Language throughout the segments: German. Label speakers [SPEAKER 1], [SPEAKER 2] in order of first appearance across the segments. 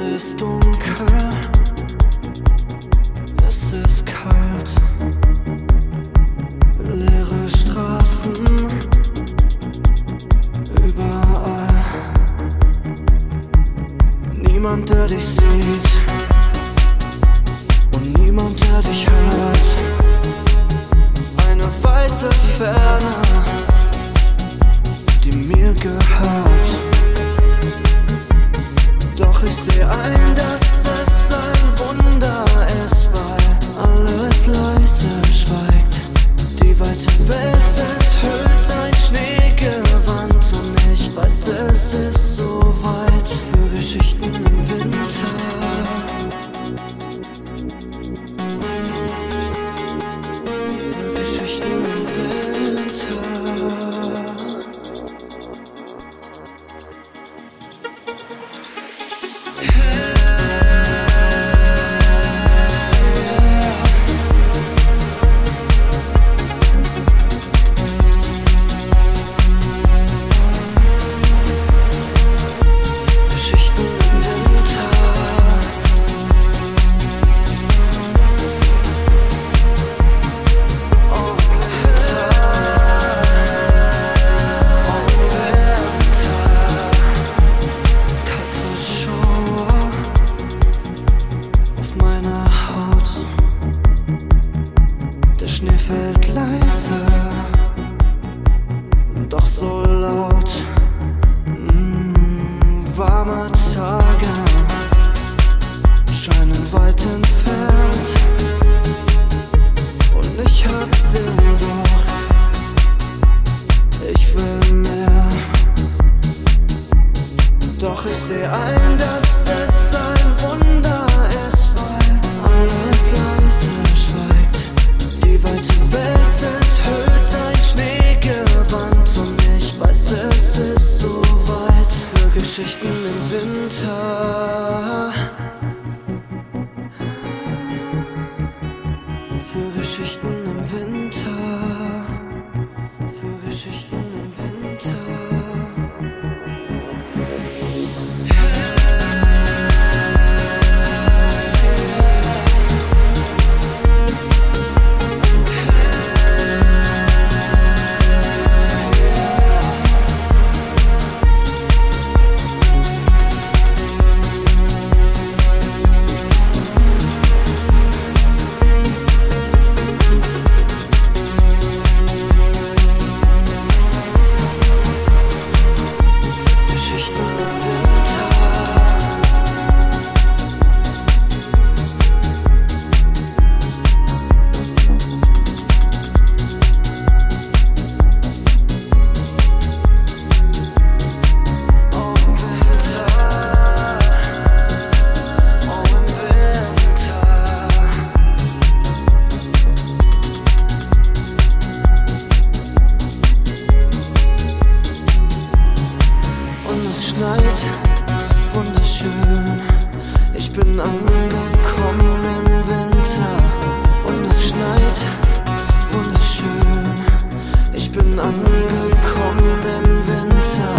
[SPEAKER 1] ist dunkel, es ist kalt, leere Straßen. Überall. Niemand, der dich sieht. Und niemand, der fällt leise, doch so laut. Mm, warme Tage scheinen weit entfernt und ich hab Sehnsucht. Ich will mehr, doch ich seh ein, dass es ein Wunder Geschichten im Winter. Wunderschön. Ich bin angekommen im Winter. Und es schneit wunderschön. Ich bin angekommen im Winter.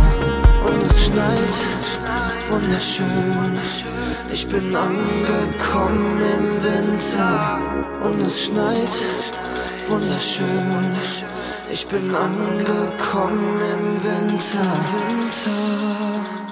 [SPEAKER 1] Und es schneit wunderschön. Ich bin angekommen im Winter. Und es schneit wunderschön. Ich bin angekommen im Winter. Winter.